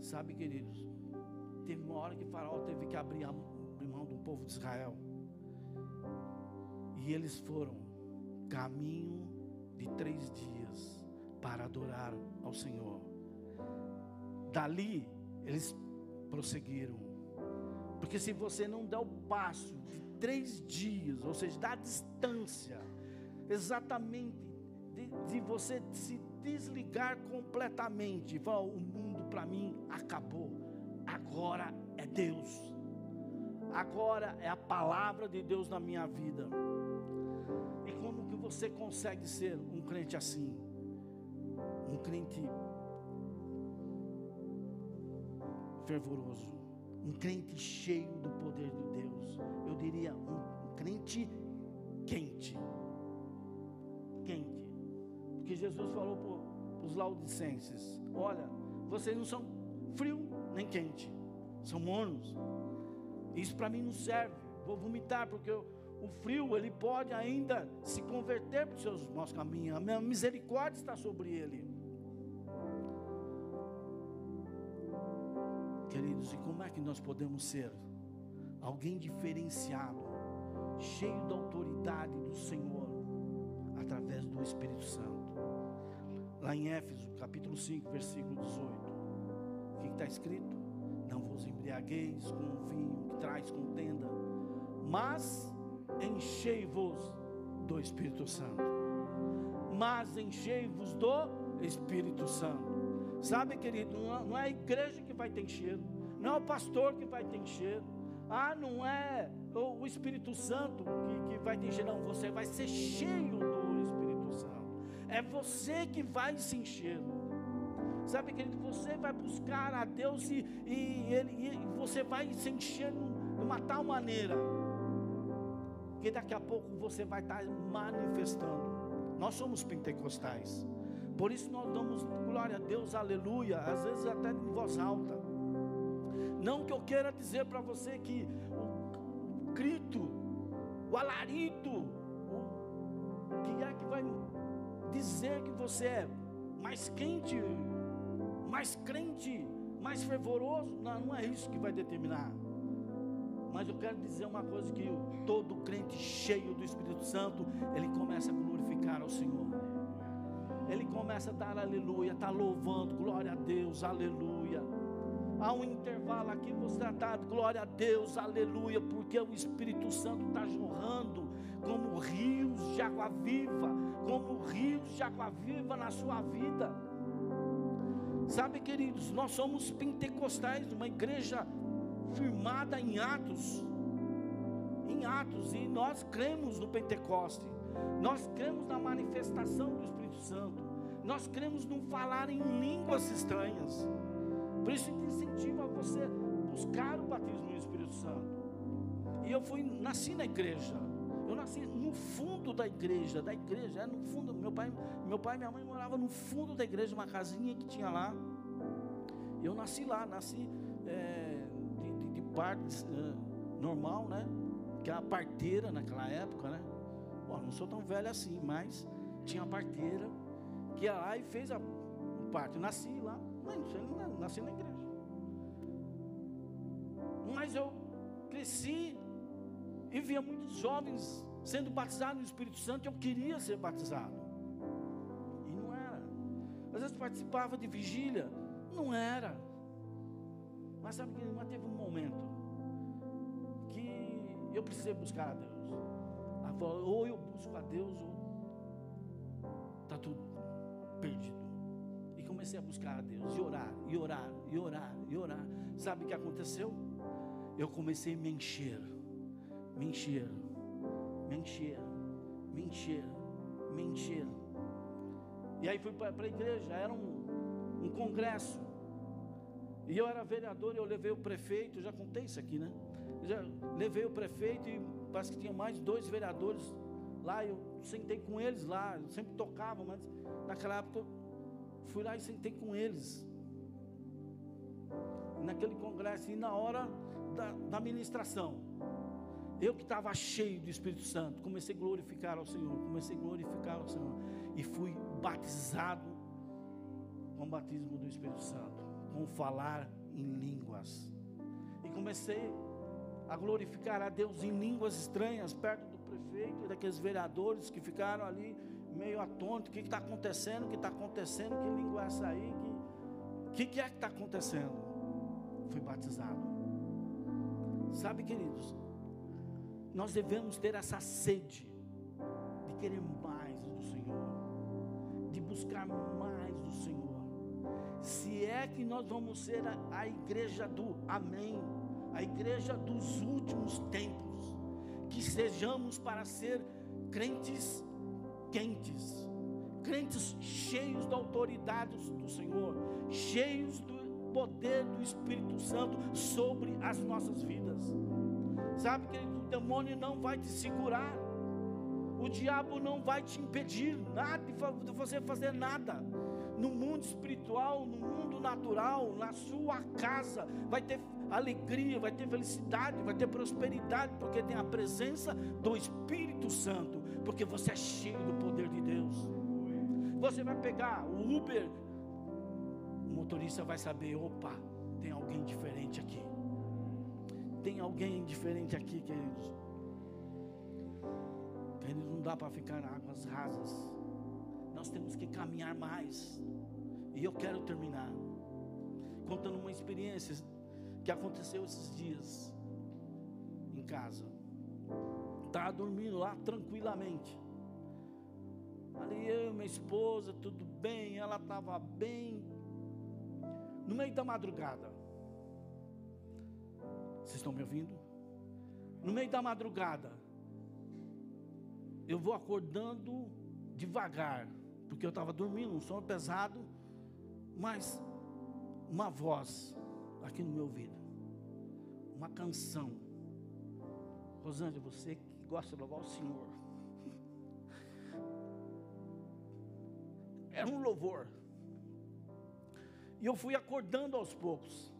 Sabe, queridos, teve uma hora que Faraó teve que abrir a mão do povo de Israel. E eles foram caminho de três dias para adorar ao Senhor. Dali, eles prosseguiram. Porque se você não der o passo de três dias, ou seja, da distância, exatamente de, de você se desligar completamente, falar, o mundo para mim acabou, agora é Deus, agora é a palavra de Deus na minha vida. E como que você consegue ser um crente assim? Um crente fervoroso, um crente cheio do poder de Deus. Eu diria um crente quente. Quente. Porque Jesus falou para os laudicenses: Olha, vocês não são frio nem quente, são mornos. Isso para mim não serve. Vou vomitar, porque eu, o frio ele pode ainda se converter para os seus maus caminhos. A minha misericórdia está sobre ele. Queridos, e como é que nós podemos ser alguém diferenciado, cheio da autoridade do Senhor, através do Espírito Santo? Lá em Éfeso, capítulo 5, versículo 18, o que está escrito? Não vos embriagueis com o vinho que traz contenda, mas enchei-vos do Espírito Santo. Mas enchei-vos do Espírito Santo. Sabe, querido, não é a igreja que vai te encher, não é o pastor que vai te encher, ah, não é o Espírito Santo que, que vai te encher, não, você vai ser cheio do é você que vai se encher. Sabe, querido, você vai buscar a Deus e, e, ele, e você vai se encher de uma tal maneira que daqui a pouco você vai estar manifestando. Nós somos pentecostais. Por isso nós damos glória a Deus, aleluia, às vezes até em voz alta. Não que eu queira dizer para você que o grito, o alarido, o que é que vai dizer que você é mais quente, mais crente, mais fervoroso? Não, não é isso que vai determinar. Mas eu quero dizer uma coisa que todo crente cheio do Espírito Santo, ele começa a glorificar ao Senhor ele começa a dar aleluia, está louvando, glória a Deus, aleluia. Há um intervalo aqui, você está, glória a Deus, aleluia, porque o Espírito Santo está jorrando como rios de água viva, como rios de água viva na sua vida. Sabe, queridos, nós somos pentecostais, uma igreja firmada em Atos, em Atos, e nós cremos no Pentecoste. Nós cremos na manifestação do Espírito Santo. Nós cremos no falar em línguas estranhas. Por isso incentiva você buscar o batismo no Espírito Santo. E eu fui, nasci na igreja. Eu nasci no fundo da igreja, da igreja, é no fundo. Meu pai, meu pai e minha mãe moravam no fundo da igreja, uma casinha que tinha lá. Eu nasci lá, nasci é, de, de, de parte é, normal, né? Que é a parteira naquela época, né? Bom, não sou tão velho assim, mas tinha uma parteira que ia lá e fez a, o parto. Nasci lá, mas não nasci na igreja. Mas eu cresci e via muitos jovens sendo batizados no Espírito Santo. Eu queria ser batizado. E não era. Às vezes participava de vigília. Não era. Mas sabe que mas teve um momento que eu precisei buscar a Deus ou eu busco a Deus, ou está tudo perdido. E comecei a buscar a Deus, e orar, e orar, e orar, e orar. Sabe o que aconteceu? Eu comecei a me encher, me encher, me encher, me encher, me encher. E aí fui para a igreja, era um, um congresso. E eu era vereador, eu levei o prefeito, já contei isso aqui, né? Já levei o prefeito e parece que tinha mais dois vereadores lá, eu sentei com eles lá, eu sempre tocava, mas naquela época eu fui lá e sentei com eles. Naquele congresso, e na hora da, da ministração, eu que estava cheio do Espírito Santo, comecei a glorificar ao Senhor, comecei a glorificar ao Senhor, e fui batizado com o batismo do Espírito Santo, com falar em línguas. E comecei a glorificar a Deus em línguas estranhas, perto do prefeito e daqueles vereadores que ficaram ali meio atônitos, o que está acontecendo, o que está acontecendo, que língua é essa aí, o que, que é que está acontecendo? Fui batizado. Sabe, queridos, nós devemos ter essa sede de querer mais do Senhor, de buscar mais do Senhor. Se é que nós vamos ser a, a igreja do Amém, a igreja dos últimos tempos, que sejamos para ser crentes quentes, crentes cheios da autoridade do Senhor, cheios do poder do Espírito Santo sobre as nossas vidas. Sabe que o demônio não vai te segurar, o diabo não vai te impedir nada de você fazer nada. No mundo espiritual, no mundo natural, na sua casa, vai ter alegria, vai ter felicidade, vai ter prosperidade, porque tem a presença do Espírito Santo, porque você é cheio do poder de Deus. Você vai pegar o Uber, o motorista vai saber: opa, tem alguém diferente aqui. Tem alguém diferente aqui, queridos. Queridos, não dá para ficar águas rasas. Nós temos que caminhar mais. E eu quero terminar contando uma experiência que aconteceu esses dias em casa. Estava dormindo lá tranquilamente. Ali eu minha esposa, tudo bem, ela estava bem. No meio da madrugada. Vocês estão me ouvindo? No meio da madrugada, eu vou acordando devagar, porque eu estava dormindo, um sono pesado, mas uma voz aqui no meu ouvido, uma canção. Rosângela, você que gosta de louvar o Senhor, (laughs) era um louvor. E eu fui acordando aos poucos.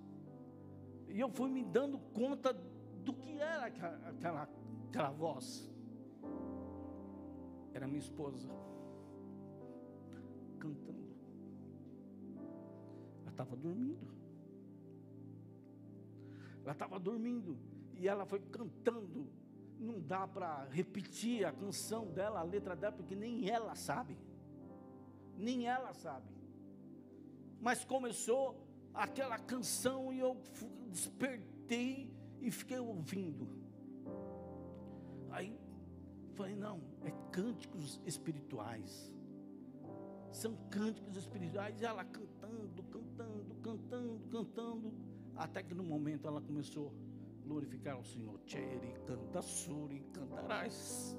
E eu fui me dando conta do que era aquela, aquela, aquela voz. Era minha esposa cantando. Ela estava dormindo. Ela estava dormindo e ela foi cantando. Não dá para repetir a canção dela, a letra dela, porque nem ela sabe. Nem ela sabe. Mas começou aquela canção e eu despertei e fiquei ouvindo. Aí falei, não, é cânticos espirituais. São cânticos espirituais, e ela cantando, cantando, cantando, cantando, até que no momento ela começou a glorificar o Senhor. Tcheri, canta, suri, cantarás.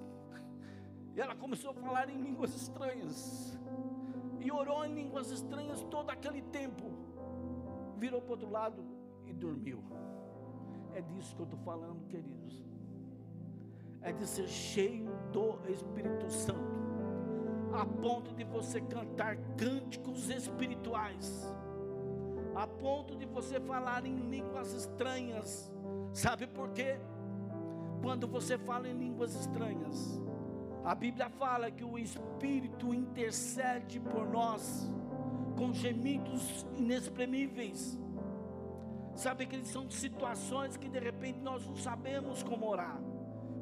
E ela começou a falar em línguas estranhas. E orou em línguas estranhas todo aquele tempo. Virou para o outro lado e dormiu. É disso que eu estou falando, queridos. É de ser cheio do Espírito Santo, a ponto de você cantar cânticos espirituais, a ponto de você falar em línguas estranhas. Sabe por quê? Quando você fala em línguas estranhas, a Bíblia fala que o Espírito intercede por nós com gemidos inexprimíveis. Sabe que são situações que de repente nós não sabemos como orar.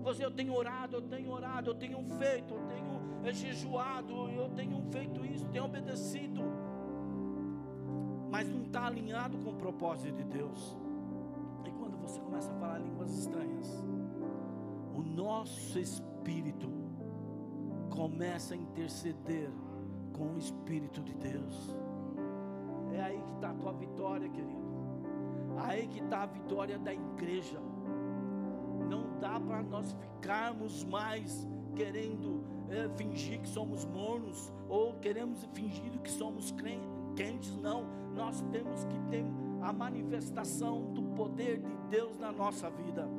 Você, eu tenho orado, eu tenho orado, eu tenho feito, eu tenho jejuado, eu tenho feito isso, tenho obedecido. Mas não está alinhado com o propósito de Deus. E quando você começa a falar línguas estranhas, o nosso espírito começa a interceder com o Espírito de Deus. É aí que está a tua vitória, querido. Aí que está a vitória da igreja. Não dá para nós ficarmos mais querendo é, fingir que somos mornos ou queremos fingir que somos quentes. Não, nós temos que ter a manifestação do poder de Deus na nossa vida.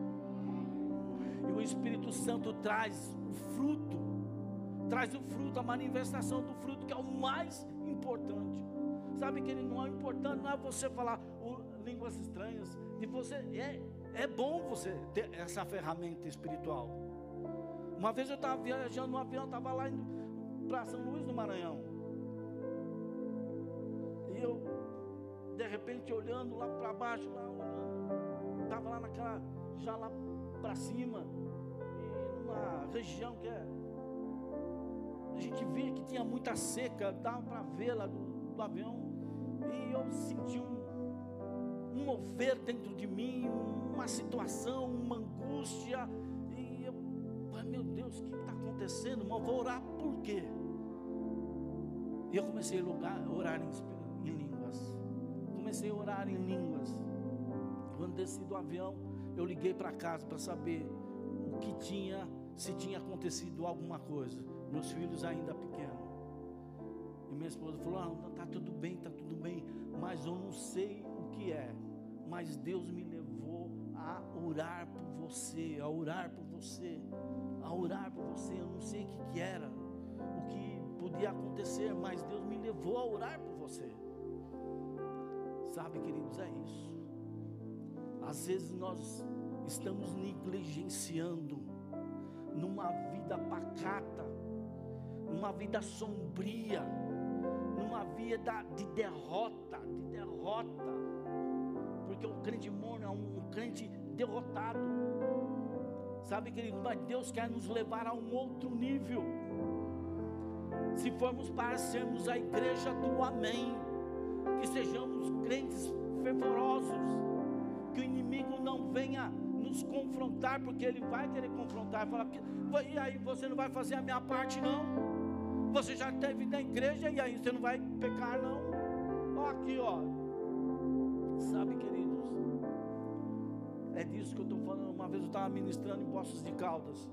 E o Espírito Santo traz o fruto, traz o fruto, a manifestação do fruto, que é o mais importante. Sabe que ele não é importante, não é você falar o, línguas estranhas, e você é, é bom você ter essa ferramenta espiritual. Uma vez eu estava viajando no avião, estava lá para São Luís do Maranhão. E eu, de repente, olhando lá para baixo, lá olhando, estava lá naquela, já lá para cima, e numa região que é. A gente via que tinha muita seca, dava para ver lá do, do avião. E eu senti um, um mover dentro de mim, uma situação, uma angústia. E eu Deus, o que está acontecendo? Mas vou orar por quê? E eu comecei a orar em, em línguas. Comecei a orar em línguas. Quando desci do avião, eu liguei para casa para saber o que tinha, se tinha acontecido alguma coisa. Meus filhos ainda pequenos. Minha esposa falou: ah, tá tudo bem, tá tudo bem, mas eu não sei o que é. Mas Deus me levou a orar por você, a orar por você, a orar por você. Eu não sei o que, que era, o que podia acontecer, mas Deus me levou a orar por você. Sabe, queridos, é isso. Às vezes nós estamos negligenciando numa vida pacata, numa vida sombria, numa vida de derrota, de derrota, porque o crente morno é um crente derrotado. Sabe, querido, mas Deus quer nos levar a um outro nível. Se formos para sermos a igreja do Amém, que sejamos crentes fervorosos, que o inimigo não venha nos confrontar, porque ele vai querer confrontar, falar, e aí você não vai fazer a minha parte, não. Você já esteve na igreja e aí você não vai pecar, não. Ó, aqui, ó. Sabe, queridos, é disso que eu estou falando. Uma vez eu estava ministrando em Poços de Caldas.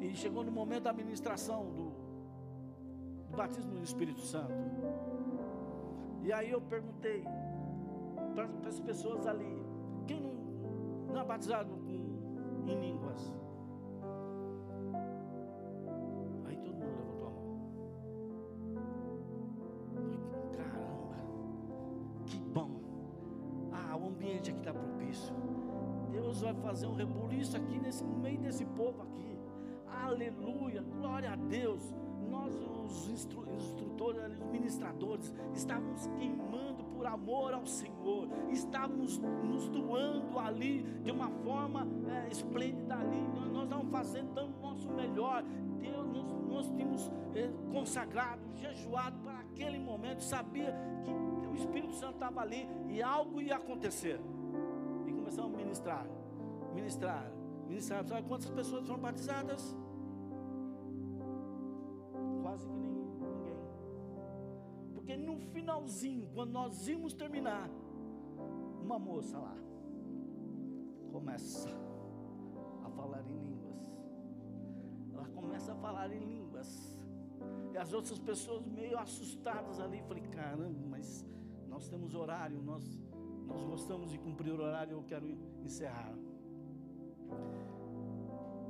E chegou no momento da ministração do, do batismo do Espírito Santo. E aí eu perguntei para as pessoas ali: quem não, não é batizado com, em línguas? Fazer um rebuliço aqui nesse, no meio desse povo aqui. Aleluia, glória a Deus. Nós, os instru, instrutores, os ministradores, estávamos queimando por amor ao Senhor, estávamos nos doando ali de uma forma é, esplêndida ali. Nós, estávamos fazendo, dando o nosso melhor. Deus, nós, nós tínhamos é, consagrado, jejuado para aquele momento, sabia que o Espírito Santo estava ali e algo ia acontecer. E começamos a ministrar, ministrar, ministrar. Sabe quantas pessoas foram batizadas? Quase que nem, ninguém. Porque no finalzinho, quando nós íamos terminar, uma moça lá começa a falar em línguas. Ela começa a falar em línguas. E as outras pessoas meio assustadas ali. Falei, caramba, mas nós temos horário, nós, nós gostamos de cumprir o horário, eu quero encerrar.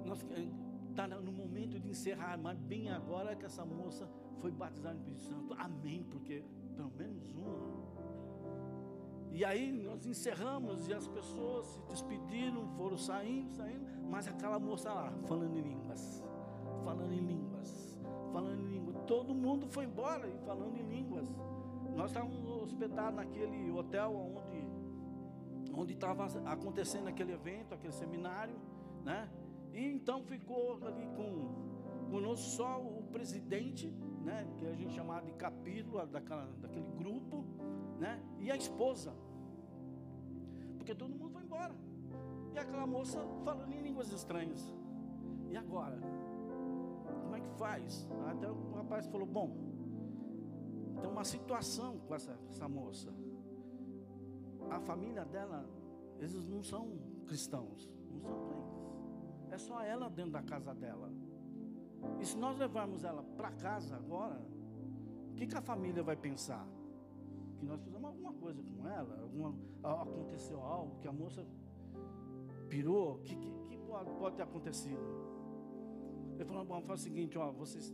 Nós está no momento de encerrar, mas bem agora que essa moça foi batizada no Espírito Santo. Amém, porque pelo menos uma. E aí nós encerramos e as pessoas se despediram, foram saindo, saindo, mas aquela moça lá, falando em línguas, falando em línguas, falando em línguas. Todo mundo foi embora e falando em línguas. Nós estávamos hospedados naquele hotel onde onde estava acontecendo aquele evento, aquele seminário, né? E então ficou ali com conosco só o presidente, né? Que a gente chamava de capítulo daquela, daquele grupo, né? E a esposa, porque todo mundo foi embora. E aquela moça falando em línguas estranhas. E agora? Como é que faz? Até o rapaz falou: Bom, tem uma situação com essa, essa moça. A família dela, eles não são cristãos, não são crentes. É só ela dentro da casa dela. E se nós levarmos ela para casa agora, o que, que a família vai pensar? Que nós fizemos alguma coisa com ela, alguma, aconteceu algo, que a moça pirou, o que, que, que pode, ter acontecido? Ele falou, bom, faz o seguinte, ó, vocês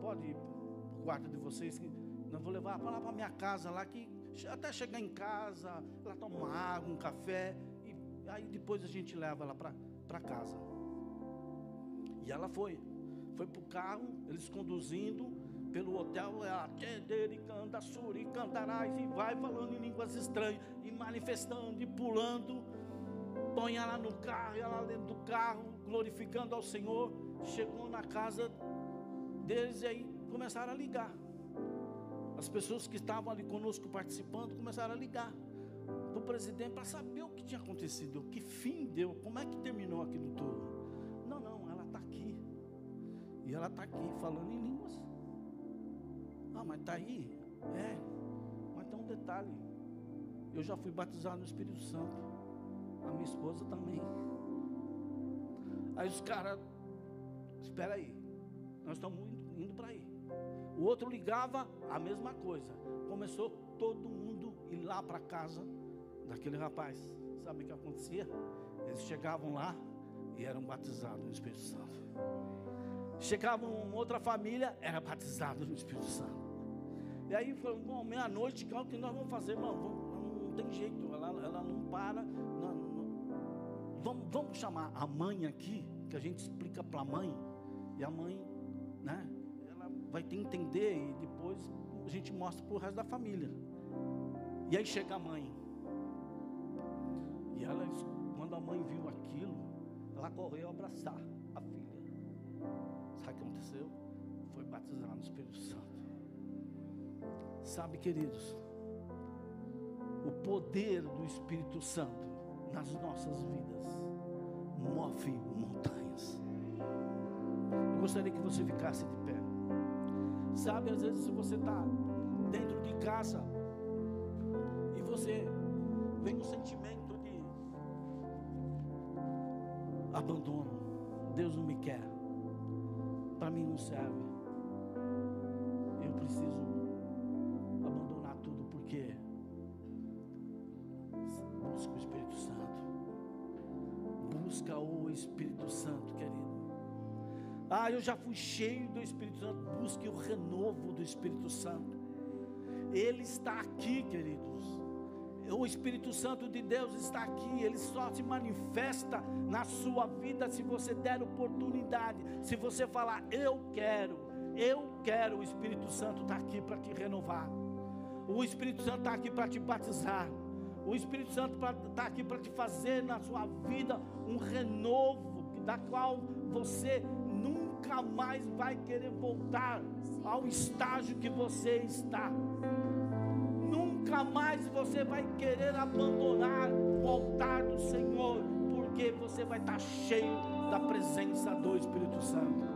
podem ir para o quarto de vocês, que nós vou levar lá para minha casa lá, que até chegar em casa, ela toma uma água, um café, e aí depois a gente leva ela para casa. E ela foi. Foi para o carro, eles conduzindo pelo hotel, ela e canta, suri, cantarás, e vai falando em línguas estranhas, e manifestando, e pulando. Põe ela no carro, ela dentro do carro, glorificando ao Senhor. Chegou na casa deles e aí começaram a ligar. As pessoas que estavam ali conosco participando começaram a ligar para o presidente para saber o que tinha acontecido, que fim deu, como é que terminou aquilo tudo. Não, não, E ela está aqui falando em línguas. Ah, mas está aí? É. Mas tem um detalhe. Eu já fui batizado no Espírito Santo. A minha esposa também. Aí os caras, espera aí, nós estamos indo, indo para aí. O outro ligava, a mesma coisa. Começou todo mundo ir lá para casa daquele rapaz. Sabe o que acontecia? Eles chegavam lá e eram batizados no Espírito Santo. Chegava uma outra família, era batizado no Espírito Santo. E aí foi bom, meia-noite, o que nós vamos fazer, irmão? Não, não tem jeito, ela, ela não para. Não, não. Vamos, vamos chamar a mãe aqui, que a gente explica para a mãe, e a mãe, né? Vai ter que entender e depois a gente mostra para o resto da família. E aí chega a mãe. E ela, quando a mãe viu aquilo, ela correu abraçar a filha. Sabe o que aconteceu? Foi batizada no Espírito Santo. Sabe, queridos, o poder do Espírito Santo nas nossas vidas move montanhas. Eu gostaria que você ficasse de pé. Sabe, às vezes, se você está dentro de casa e você vem um sentimento de abandono, Deus não me quer, para mim não serve. Eu preciso Ah, eu já fui cheio do Espírito Santo. Busque o renovo do Espírito Santo. Ele está aqui, queridos. O Espírito Santo de Deus está aqui, ele só se manifesta na sua vida se você der oportunidade. Se você falar, eu quero, eu quero, o Espírito Santo está aqui para te renovar. O Espírito Santo está aqui para te batizar. O Espírito Santo está aqui para te fazer na sua vida um renovo, da qual você nunca mais vai querer voltar ao estágio que você está. Nunca mais você vai querer abandonar o altar do Senhor, porque você vai estar cheio da presença do Espírito Santo.